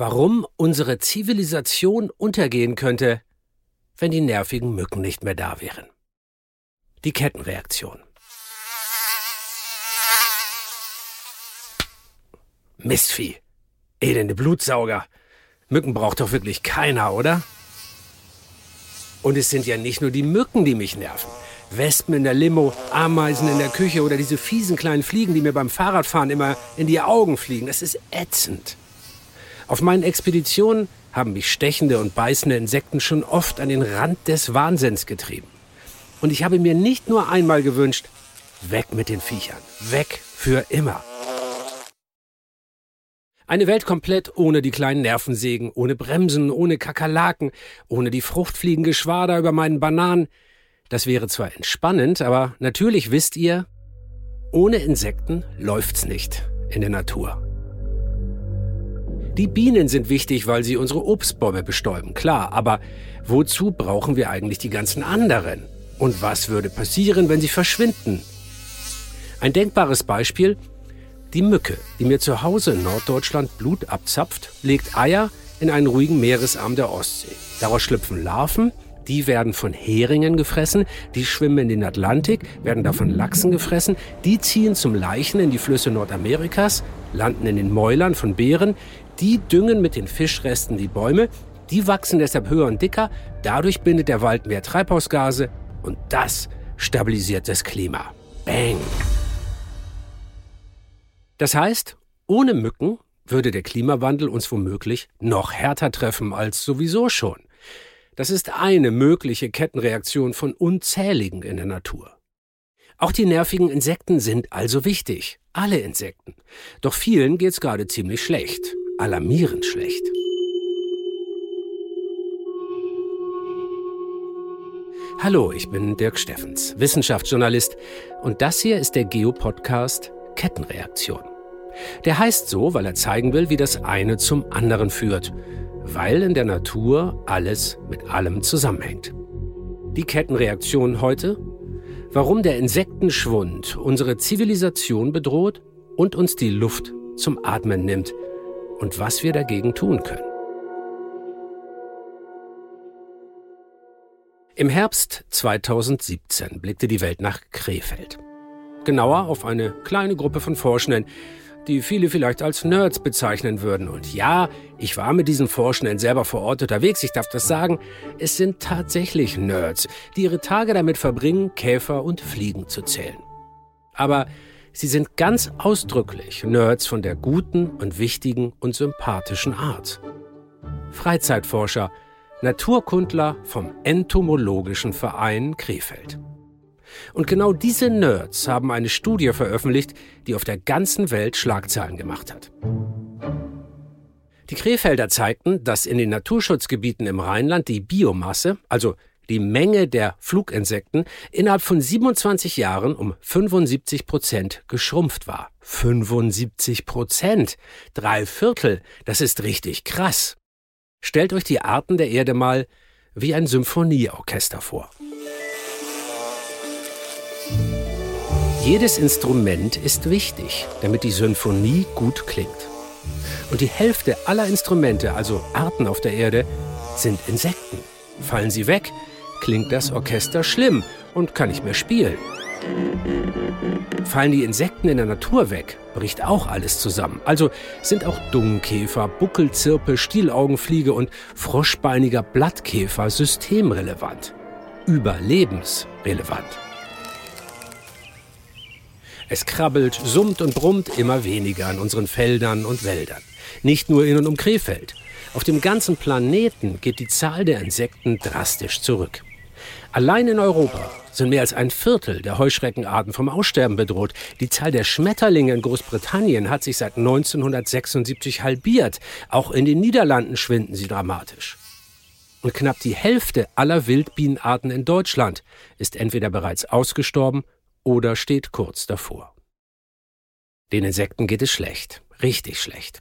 warum unsere Zivilisation untergehen könnte, wenn die nervigen Mücken nicht mehr da wären. Die Kettenreaktion. Mistvieh. Elende Blutsauger. Mücken braucht doch wirklich keiner, oder? Und es sind ja nicht nur die Mücken, die mich nerven. Wespen in der Limo, Ameisen in der Küche oder diese fiesen kleinen Fliegen, die mir beim Fahrradfahren immer in die Augen fliegen. Das ist ätzend. Auf meinen Expeditionen haben mich stechende und beißende Insekten schon oft an den Rand des Wahnsinns getrieben. Und ich habe mir nicht nur einmal gewünscht, weg mit den Viechern, weg für immer. Eine Welt komplett ohne die kleinen Nervensägen, ohne Bremsen, ohne Kakerlaken, ohne die Fruchtfliegengeschwader über meinen Bananen. Das wäre zwar entspannend, aber natürlich wisst ihr, ohne Insekten läuft's nicht in der Natur. Die Bienen sind wichtig, weil sie unsere Obstbäume bestäuben, klar, aber wozu brauchen wir eigentlich die ganzen anderen? Und was würde passieren, wenn sie verschwinden? Ein denkbares Beispiel, die Mücke, die mir zu Hause in Norddeutschland Blut abzapft, legt Eier in einen ruhigen Meeresarm der Ostsee. Daraus schlüpfen Larven, die werden von Heringen gefressen, die schwimmen in den Atlantik, werden davon Lachsen gefressen, die ziehen zum Leichen in die Flüsse Nordamerikas, landen in den Mäulern von Bären, die düngen mit den Fischresten die Bäume, die wachsen deshalb höher und dicker, dadurch bindet der Wald mehr Treibhausgase und das stabilisiert das Klima. Bang! Das heißt, ohne Mücken würde der Klimawandel uns womöglich noch härter treffen als sowieso schon. Das ist eine mögliche Kettenreaktion von unzähligen in der Natur. Auch die nervigen Insekten sind also wichtig. Alle Insekten. Doch vielen geht's gerade ziemlich schlecht. Alarmierend schlecht. Hallo, ich bin Dirk Steffens, Wissenschaftsjournalist und das hier ist der Geo-Podcast Kettenreaktion. Der heißt so, weil er zeigen will, wie das eine zum anderen führt, weil in der Natur alles mit allem zusammenhängt. Die Kettenreaktion heute? Warum der Insektenschwund unsere Zivilisation bedroht und uns die Luft zum Atmen nimmt und was wir dagegen tun können. Im Herbst 2017 blickte die Welt nach Krefeld. Genauer auf eine kleine Gruppe von Forschenden, die viele vielleicht als Nerds bezeichnen würden. Und ja, ich war mit diesen Forschenden selber vor Ort unterwegs, ich darf das sagen, es sind tatsächlich Nerds, die ihre Tage damit verbringen, Käfer und Fliegen zu zählen. Aber sie sind ganz ausdrücklich Nerds von der guten und wichtigen und sympathischen Art. Freizeitforscher, Naturkundler vom Entomologischen Verein Krefeld. Und genau diese Nerds haben eine Studie veröffentlicht, die auf der ganzen Welt Schlagzeilen gemacht hat. Die Krefelder zeigten, dass in den Naturschutzgebieten im Rheinland die Biomasse, also die Menge der Fluginsekten, innerhalb von 27 Jahren um 75 Prozent geschrumpft war. 75 Prozent! Drei Viertel! Das ist richtig krass. Stellt euch die Arten der Erde mal wie ein Symphonieorchester vor. Jedes Instrument ist wichtig, damit die Symphonie gut klingt. Und die Hälfte aller Instrumente, also Arten auf der Erde, sind Insekten. Fallen sie weg, klingt das Orchester schlimm und kann nicht mehr spielen. Fallen die Insekten in der Natur weg, bricht auch alles zusammen. Also sind auch Dungkäfer, Buckelzirpe, Stielaugenfliege und froschbeiniger Blattkäfer systemrelevant. Überlebensrelevant. Es krabbelt, summt und brummt immer weniger an unseren Feldern und Wäldern. Nicht nur in und um Krefeld. Auf dem ganzen Planeten geht die Zahl der Insekten drastisch zurück. Allein in Europa sind mehr als ein Viertel der Heuschreckenarten vom Aussterben bedroht. Die Zahl der Schmetterlinge in Großbritannien hat sich seit 1976 halbiert. Auch in den Niederlanden schwinden sie dramatisch. Und knapp die Hälfte aller Wildbienenarten in Deutschland ist entweder bereits ausgestorben oder steht kurz davor. Den Insekten geht es schlecht, richtig schlecht.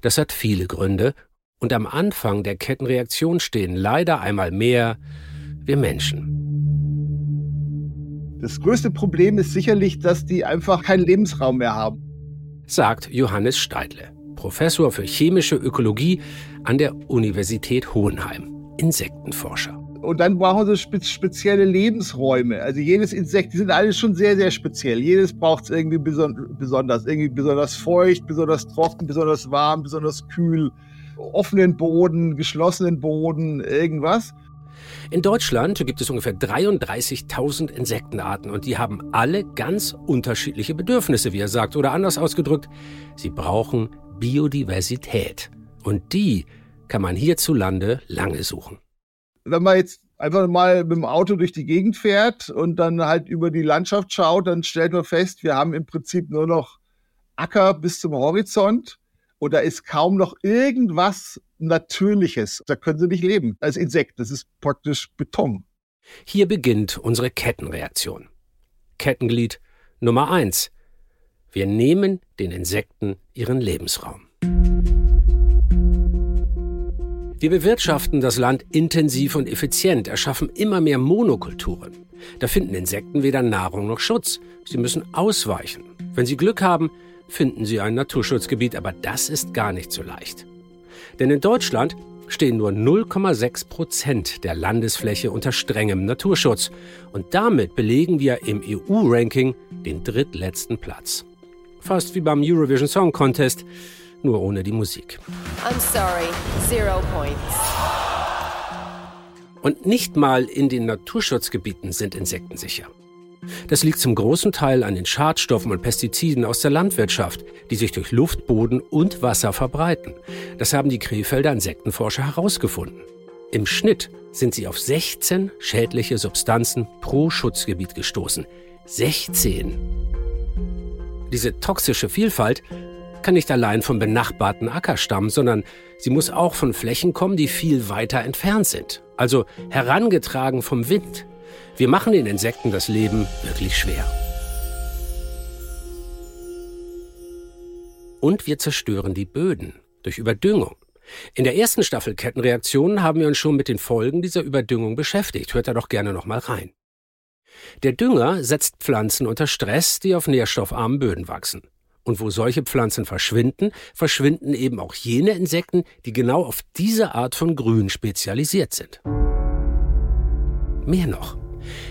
Das hat viele Gründe, und am Anfang der Kettenreaktion stehen leider einmal mehr wir Menschen. Das größte Problem ist sicherlich, dass die einfach keinen Lebensraum mehr haben. Sagt Johannes Steidle, Professor für chemische Ökologie an der Universität Hohenheim. Insektenforscher. Und dann brauchen sie spe spezielle Lebensräume. Also jedes Insekt, die sind alle schon sehr, sehr speziell. Jedes braucht es irgendwie beson besonders. Irgendwie besonders feucht, besonders trocken, besonders warm, besonders kühl. Offenen Boden, geschlossenen Boden, irgendwas. In Deutschland gibt es ungefähr 33.000 Insektenarten und die haben alle ganz unterschiedliche Bedürfnisse, wie er sagt. Oder anders ausgedrückt, sie brauchen Biodiversität. Und die kann man hierzulande lange suchen wenn man jetzt einfach mal mit dem Auto durch die Gegend fährt und dann halt über die Landschaft schaut, dann stellt man fest, wir haben im Prinzip nur noch Acker bis zum Horizont und da ist kaum noch irgendwas Natürliches. Da können sie nicht leben als Insekt. Das ist praktisch Beton. Hier beginnt unsere Kettenreaktion. Kettenglied Nummer eins: Wir nehmen den Insekten ihren Lebensraum. Wir bewirtschaften das Land intensiv und effizient, erschaffen immer mehr Monokulturen. Da finden Insekten weder Nahrung noch Schutz. Sie müssen ausweichen. Wenn sie Glück haben, finden sie ein Naturschutzgebiet, aber das ist gar nicht so leicht. Denn in Deutschland stehen nur 0,6 Prozent der Landesfläche unter strengem Naturschutz. Und damit belegen wir im EU-Ranking den drittletzten Platz. Fast wie beim Eurovision Song Contest nur ohne die Musik. I'm sorry, zero points. Und nicht mal in den Naturschutzgebieten sind Insekten sicher. Das liegt zum großen Teil an den Schadstoffen und Pestiziden aus der Landwirtschaft, die sich durch Luft, Boden und Wasser verbreiten. Das haben die Krefelder Insektenforscher herausgefunden. Im Schnitt sind sie auf 16 schädliche Substanzen pro Schutzgebiet gestoßen. 16! Diese toxische Vielfalt kann nicht allein vom benachbarten Acker stammen, sondern sie muss auch von Flächen kommen, die viel weiter entfernt sind, also herangetragen vom Wind. Wir machen den Insekten das Leben wirklich schwer. Und wir zerstören die Böden durch Überdüngung. In der ersten Staffel Kettenreaktionen haben wir uns schon mit den Folgen dieser Überdüngung beschäftigt. Hört da doch gerne noch mal rein. Der Dünger setzt Pflanzen unter Stress, die auf nährstoffarmen Böden wachsen. Und wo solche Pflanzen verschwinden, verschwinden eben auch jene Insekten, die genau auf diese Art von Grün spezialisiert sind. Mehr noch.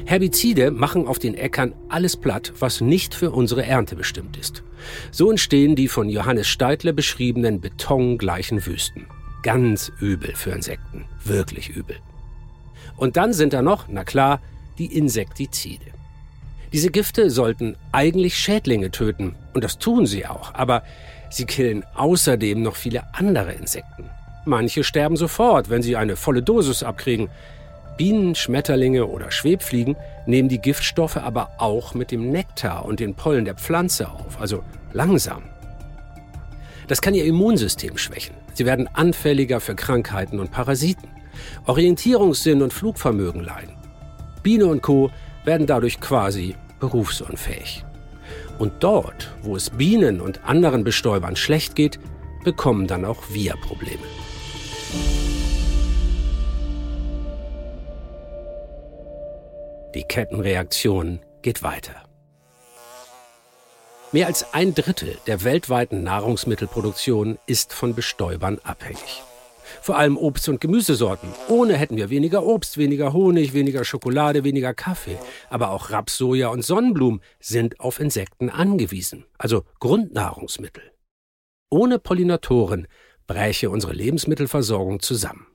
Herbizide machen auf den Äckern alles platt, was nicht für unsere Ernte bestimmt ist. So entstehen die von Johannes Steidler beschriebenen betongleichen Wüsten. Ganz übel für Insekten. Wirklich übel. Und dann sind da noch, na klar, die Insektizide. Diese Gifte sollten eigentlich Schädlinge töten, und das tun sie auch, aber sie killen außerdem noch viele andere Insekten. Manche sterben sofort, wenn sie eine volle Dosis abkriegen. Bienen, Schmetterlinge oder Schwebfliegen nehmen die Giftstoffe aber auch mit dem Nektar und den Pollen der Pflanze auf, also langsam. Das kann ihr Immunsystem schwächen. Sie werden anfälliger für Krankheiten und Parasiten. Orientierungssinn und Flugvermögen leiden. Biene und Co werden dadurch quasi berufsunfähig. Und dort, wo es Bienen und anderen Bestäubern schlecht geht, bekommen dann auch wir Probleme. Die Kettenreaktion geht weiter. Mehr als ein Drittel der weltweiten Nahrungsmittelproduktion ist von Bestäubern abhängig. Vor allem Obst- und Gemüsesorten. Ohne hätten wir weniger Obst, weniger Honig, weniger Schokolade, weniger Kaffee. Aber auch Raps, Soja und Sonnenblumen sind auf Insekten angewiesen, also Grundnahrungsmittel. Ohne Pollinatoren bräche unsere Lebensmittelversorgung zusammen.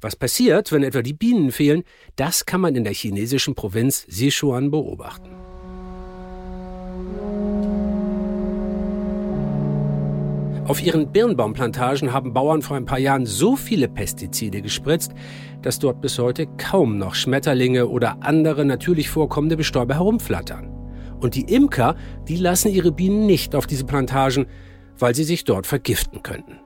Was passiert, wenn etwa die Bienen fehlen, das kann man in der chinesischen Provinz Sichuan beobachten. Auf ihren Birnbaumplantagen haben Bauern vor ein paar Jahren so viele Pestizide gespritzt, dass dort bis heute kaum noch Schmetterlinge oder andere natürlich vorkommende Bestäuber herumflattern. Und die Imker, die lassen ihre Bienen nicht auf diese Plantagen, weil sie sich dort vergiften könnten.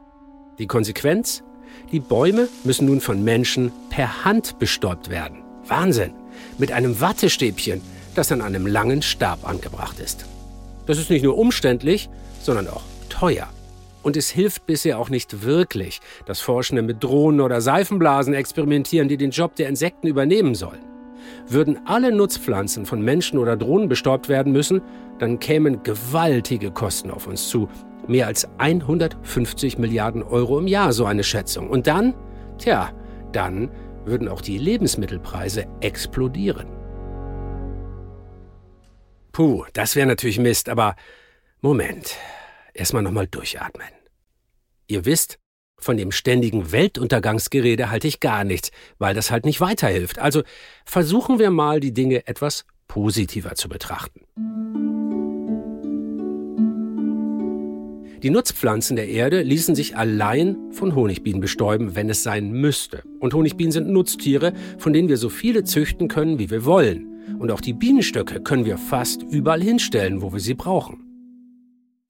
Die Konsequenz? Die Bäume müssen nun von Menschen per Hand bestäubt werden. Wahnsinn! Mit einem Wattestäbchen, das an einem langen Stab angebracht ist. Das ist nicht nur umständlich, sondern auch teuer. Und es hilft bisher auch nicht wirklich, dass Forschende mit Drohnen oder Seifenblasen experimentieren, die den Job der Insekten übernehmen sollen. Würden alle Nutzpflanzen von Menschen oder Drohnen bestäubt werden müssen, dann kämen gewaltige Kosten auf uns zu. Mehr als 150 Milliarden Euro im Jahr, so eine Schätzung. Und dann, tja, dann würden auch die Lebensmittelpreise explodieren. Puh, das wäre natürlich Mist, aber Moment. Erstmal nochmal durchatmen. Ihr wisst, von dem ständigen Weltuntergangsgerede halte ich gar nichts, weil das halt nicht weiterhilft. Also versuchen wir mal, die Dinge etwas positiver zu betrachten. Die Nutzpflanzen der Erde ließen sich allein von Honigbienen bestäuben, wenn es sein müsste. Und Honigbienen sind Nutztiere, von denen wir so viele züchten können, wie wir wollen. Und auch die Bienenstöcke können wir fast überall hinstellen, wo wir sie brauchen.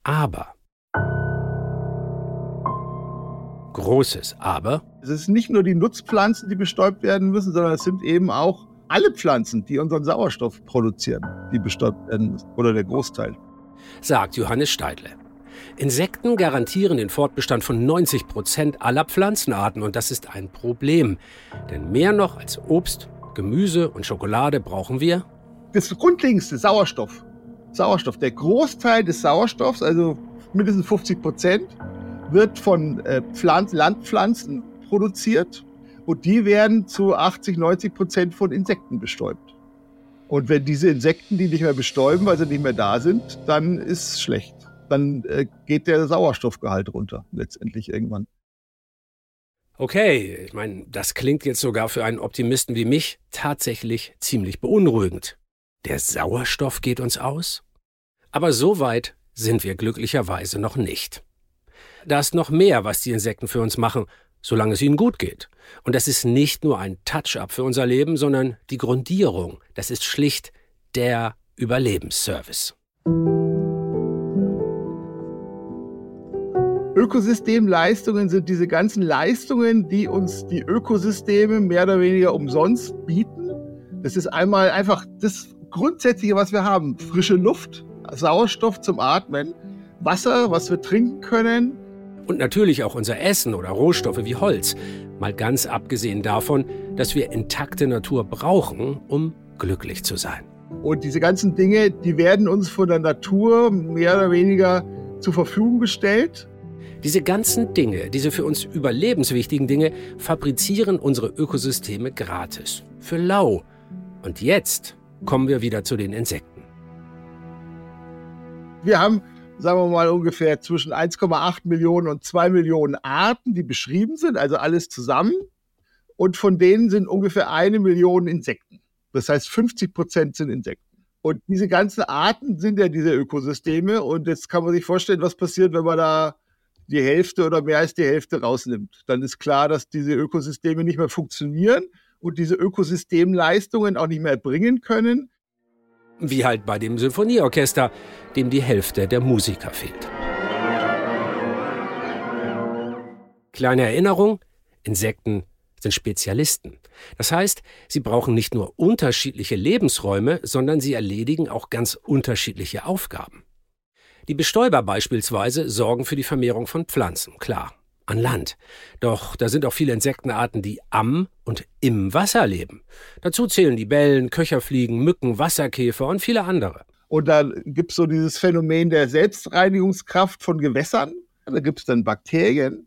Aber großes Aber. Es ist nicht nur die Nutzpflanzen, die bestäubt werden müssen, sondern es sind eben auch alle Pflanzen, die unseren Sauerstoff produzieren, die bestäubt werden müssen. Oder der Großteil. Sagt Johannes Steidle. Insekten garantieren den Fortbestand von 90 Prozent aller Pflanzenarten und das ist ein Problem. Denn mehr noch als Obst, Gemüse und Schokolade brauchen wir das grundlegendste Sauerstoff. Sauerstoff. Der Großteil des Sauerstoffs, also mindestens 50 Prozent, wird von äh, Pflanzen, Landpflanzen produziert und die werden zu 80, 90 Prozent von Insekten bestäubt. Und wenn diese Insekten die nicht mehr bestäuben, weil sie nicht mehr da sind, dann ist es schlecht. Dann äh, geht der Sauerstoffgehalt runter, letztendlich irgendwann. Okay, ich meine, das klingt jetzt sogar für einen Optimisten wie mich tatsächlich ziemlich beunruhigend. Der Sauerstoff geht uns aus? Aber so weit sind wir glücklicherweise noch nicht. Da ist noch mehr, was die Insekten für uns machen, solange es ihnen gut geht. Und das ist nicht nur ein Touch-up für unser Leben, sondern die Grundierung. Das ist schlicht der Überlebensservice. Ökosystemleistungen sind diese ganzen Leistungen, die uns die Ökosysteme mehr oder weniger umsonst bieten. Das ist einmal einfach das Grundsätzliche, was wir haben. Frische Luft, Sauerstoff zum Atmen, Wasser, was wir trinken können, und natürlich auch unser Essen oder Rohstoffe wie Holz. Mal ganz abgesehen davon, dass wir intakte Natur brauchen, um glücklich zu sein. Und diese ganzen Dinge, die werden uns von der Natur mehr oder weniger zur Verfügung gestellt. Diese ganzen Dinge, diese für uns überlebenswichtigen Dinge, fabrizieren unsere Ökosysteme gratis. Für lau. Und jetzt kommen wir wieder zu den Insekten. Wir haben sagen wir mal ungefähr zwischen 1,8 Millionen und 2 Millionen Arten, die beschrieben sind, also alles zusammen. Und von denen sind ungefähr eine Million Insekten. Das heißt, 50 Prozent sind Insekten. Und diese ganzen Arten sind ja diese Ökosysteme. Und jetzt kann man sich vorstellen, was passiert, wenn man da die Hälfte oder mehr als die Hälfte rausnimmt. Dann ist klar, dass diese Ökosysteme nicht mehr funktionieren und diese Ökosystemleistungen auch nicht mehr erbringen können. Wie halt bei dem Symphonieorchester, dem die Hälfte der Musiker fehlt. Kleine Erinnerung, Insekten sind Spezialisten. Das heißt, sie brauchen nicht nur unterschiedliche Lebensräume, sondern sie erledigen auch ganz unterschiedliche Aufgaben. Die Bestäuber beispielsweise sorgen für die Vermehrung von Pflanzen, klar an Land. Doch da sind auch viele Insektenarten, die am und im Wasser leben. Dazu zählen die Bellen, Köcherfliegen, Mücken, Wasserkäfer und viele andere. Und da gibt es so dieses Phänomen der Selbstreinigungskraft von Gewässern. Da gibt es dann Bakterien,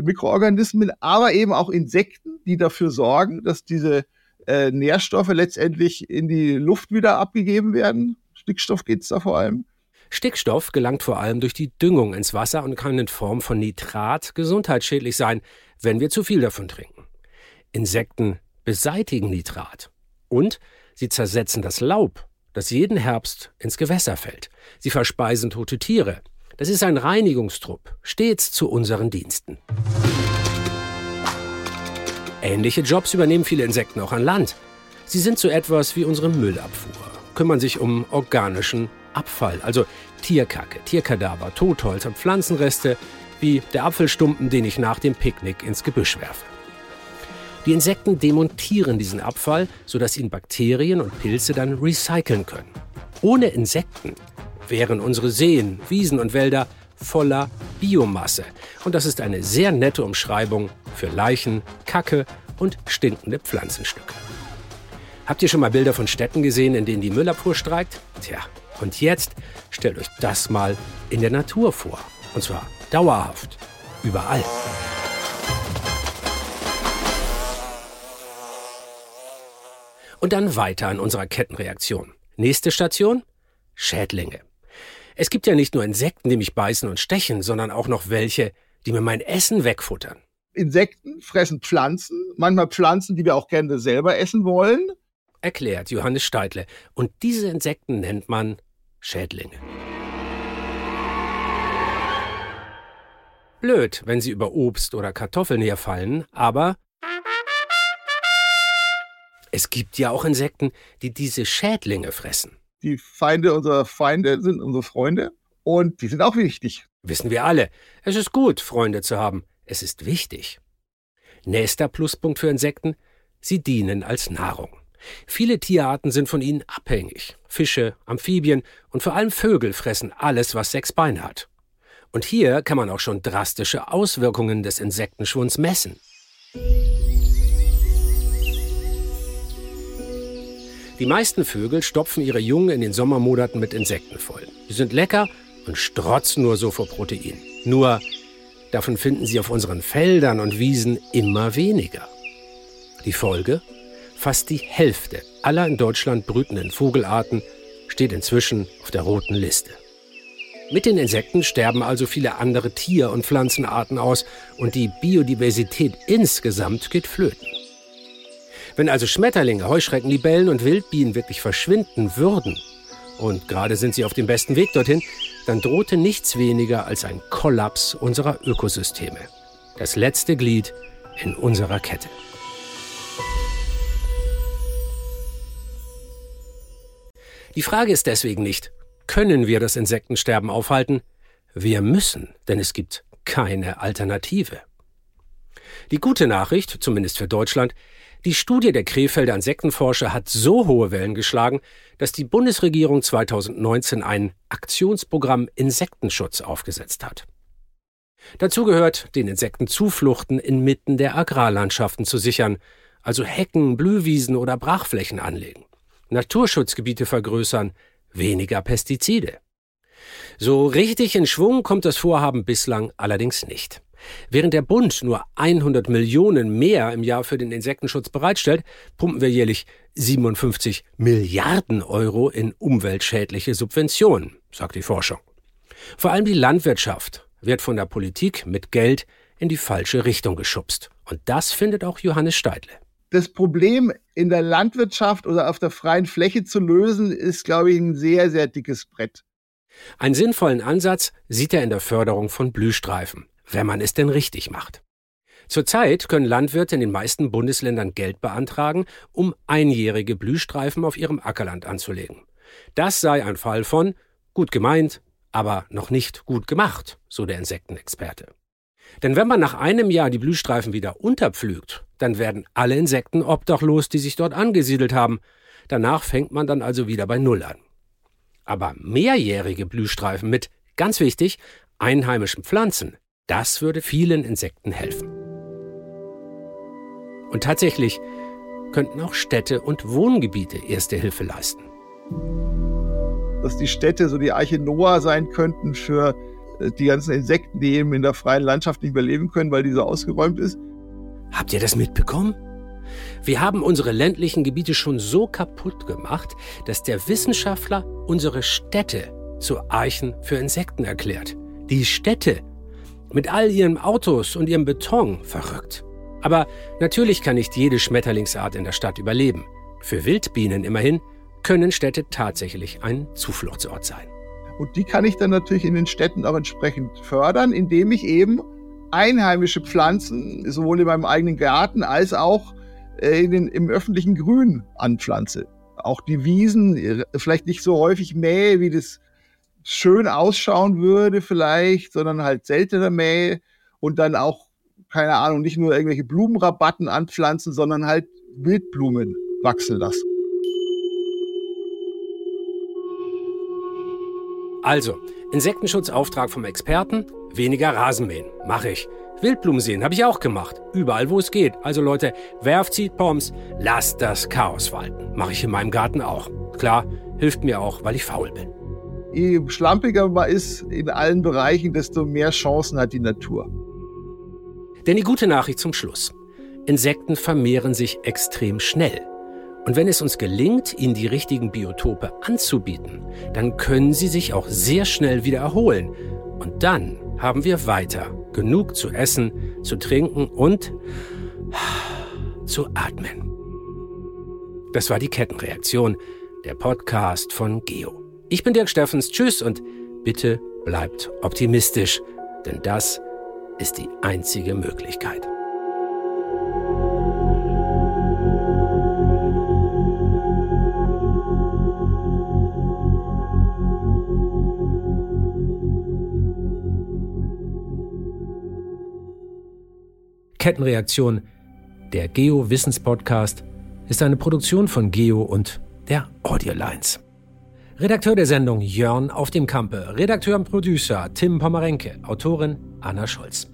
Mikroorganismen, aber eben auch Insekten, die dafür sorgen, dass diese äh, Nährstoffe letztendlich in die Luft wieder abgegeben werden. Stickstoff geht es da vor allem. Stickstoff gelangt vor allem durch die Düngung ins Wasser und kann in Form von Nitrat gesundheitsschädlich sein, wenn wir zu viel davon trinken. Insekten beseitigen Nitrat und sie zersetzen das Laub, das jeden Herbst ins Gewässer fällt. Sie verspeisen tote Tiere. Das ist ein Reinigungstrupp, stets zu unseren Diensten. Ähnliche Jobs übernehmen viele Insekten auch an Land. Sie sind so etwas wie unsere Müllabfuhr, kümmern sich um organischen Abfall, also Tierkacke, Tierkadaver, Totholz und Pflanzenreste, wie der Apfelstumpen, den ich nach dem Picknick ins Gebüsch werfe. Die Insekten demontieren diesen Abfall, sodass ihn Bakterien und Pilze dann recyceln können. Ohne Insekten wären unsere Seen, Wiesen und Wälder voller Biomasse. Und das ist eine sehr nette Umschreibung für Leichen, Kacke und stinkende Pflanzenstücke. Habt ihr schon mal Bilder von Städten gesehen, in denen die Müllabfuhr streikt? Tja, Und jetzt stellt euch das mal in der Natur vor. Und zwar dauerhaft. Überall. Und dann weiter an unserer Kettenreaktion. Nächste Station? Schädlinge. Es gibt ja nicht nur Insekten, die mich beißen und stechen, sondern auch noch welche, die mir mein Essen wegfuttern. Insekten fressen Pflanzen, manchmal Pflanzen, die wir auch gerne selber essen wollen. Erklärt Johannes Steidle. Und diese Insekten nennt man Schädlinge. Blöd, wenn sie über Obst oder Kartoffeln herfallen, aber es gibt ja auch Insekten, die diese Schädlinge fressen. Die Feinde unserer Feinde sind unsere Freunde und die sind auch wichtig. Wissen wir alle. Es ist gut, Freunde zu haben. Es ist wichtig. Nächster Pluspunkt für Insekten. Sie dienen als Nahrung. Viele Tierarten sind von ihnen abhängig. Fische, Amphibien und vor allem Vögel fressen alles, was sechs Beine hat. Und hier kann man auch schon drastische Auswirkungen des Insektenschwunds messen. Die meisten Vögel stopfen ihre Jungen in den Sommermonaten mit Insekten voll. Die sind lecker und strotzen nur so vor Protein. Nur davon finden sie auf unseren Feldern und Wiesen immer weniger. Die Folge? Fast die Hälfte aller in Deutschland brütenden Vogelarten steht inzwischen auf der roten Liste. Mit den Insekten sterben also viele andere Tier- und Pflanzenarten aus und die Biodiversität insgesamt geht flöten. Wenn also Schmetterlinge, Heuschrecken, Libellen und Wildbienen wirklich verschwinden würden, und gerade sind sie auf dem besten Weg dorthin, dann drohte nichts weniger als ein Kollaps unserer Ökosysteme. Das letzte Glied in unserer Kette. Die Frage ist deswegen nicht, können wir das Insektensterben aufhalten? Wir müssen, denn es gibt keine Alternative. Die gute Nachricht, zumindest für Deutschland, die Studie der Krefelder Insektenforscher hat so hohe Wellen geschlagen, dass die Bundesregierung 2019 ein Aktionsprogramm Insektenschutz aufgesetzt hat. Dazu gehört, den Insektenzufluchten inmitten der Agrarlandschaften zu sichern, also Hecken, Blühwiesen oder Brachflächen anlegen. Naturschutzgebiete vergrößern, weniger Pestizide. So richtig in Schwung kommt das Vorhaben bislang allerdings nicht. Während der Bund nur 100 Millionen mehr im Jahr für den Insektenschutz bereitstellt, pumpen wir jährlich 57 Milliarden Euro in umweltschädliche Subventionen, sagt die Forschung. Vor allem die Landwirtschaft wird von der Politik mit Geld in die falsche Richtung geschubst. Und das findet auch Johannes Steidle das Problem in der Landwirtschaft oder auf der freien Fläche zu lösen, ist, glaube ich, ein sehr, sehr dickes Brett. Einen sinnvollen Ansatz sieht er in der Förderung von Blühstreifen, wenn man es denn richtig macht. Zurzeit können Landwirte in den meisten Bundesländern Geld beantragen, um einjährige Blühstreifen auf ihrem Ackerland anzulegen. Das sei ein Fall von gut gemeint, aber noch nicht gut gemacht, so der Insektenexperte. Denn wenn man nach einem Jahr die Blühstreifen wieder unterpflügt, dann werden alle Insekten obdachlos, die sich dort angesiedelt haben. Danach fängt man dann also wieder bei Null an. Aber mehrjährige Blühstreifen mit, ganz wichtig, einheimischen Pflanzen, das würde vielen Insekten helfen. Und tatsächlich könnten auch Städte und Wohngebiete erste Hilfe leisten. Dass die Städte so die Arche Noah sein könnten für äh, die ganzen Insekten, die eben in der freien Landschaft nicht mehr leben können, weil die so ausgeräumt ist. Habt ihr das mitbekommen? Wir haben unsere ländlichen Gebiete schon so kaputt gemacht, dass der Wissenschaftler unsere Städte zu Archen für Insekten erklärt. Die Städte mit all ihren Autos und ihrem Beton verrückt. Aber natürlich kann nicht jede Schmetterlingsart in der Stadt überleben. Für Wildbienen immerhin können Städte tatsächlich ein Zufluchtsort sein. Und die kann ich dann natürlich in den Städten auch entsprechend fördern, indem ich eben einheimische Pflanzen sowohl in meinem eigenen Garten als auch äh, den, im öffentlichen Grün anpflanze. Auch die Wiesen äh, vielleicht nicht so häufig mähe, wie das schön ausschauen würde vielleicht, sondern halt seltener mähe und dann auch, keine Ahnung, nicht nur irgendwelche Blumenrabatten anpflanzen, sondern halt Wildblumen wachsen lassen. Also, Insektenschutzauftrag vom Experten, weniger Rasenmähen. Mache ich. Wildblumen sehen habe ich auch gemacht. Überall, wo es geht. Also Leute, werft Seedbombs, lasst das Chaos walten. Mache ich in meinem Garten auch. Klar, hilft mir auch, weil ich faul bin. je schlampiger man ist in allen Bereichen, desto mehr Chancen hat die Natur. Denn die gute Nachricht zum Schluss. Insekten vermehren sich extrem schnell. Und wenn es uns gelingt, ihnen die richtigen Biotope anzubieten, dann können sie sich auch sehr schnell wieder erholen. Und dann haben wir weiter genug zu essen, zu trinken und zu atmen. Das war die Kettenreaktion, der Podcast von Geo. Ich bin Dirk Steffens. Tschüss und bitte bleibt optimistisch, denn das ist die einzige Möglichkeit. Kettenreaktion, der Geo-Wissens-Podcast, ist eine Produktion von Geo und der Audiolines. Redakteur der Sendung Jörn auf dem Kampe, Redakteur und Producer Tim Pomerenke, Autorin Anna Scholz.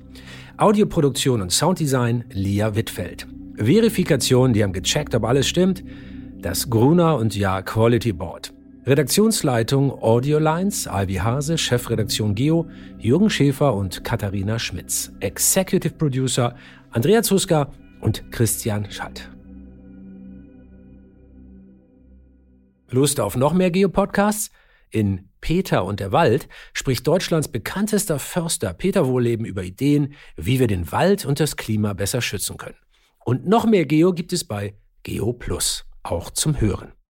Audioproduktion und Sounddesign Lia Wittfeld. Verifikation, die haben gecheckt, ob alles stimmt, das Gruner und Ja Quality Board. Redaktionsleitung Audiolines, Alvi Hase, Chefredaktion Geo, Jürgen Schäfer und Katharina Schmitz. Executive Producer Andrea Zuska und Christian Schalt. Lust auf noch mehr Geopodcasts? In Peter und der Wald spricht Deutschlands bekanntester Förster Peter Wohleben über Ideen, wie wir den Wald und das Klima besser schützen können. Und noch mehr Geo gibt es bei Geo Plus, auch zum Hören.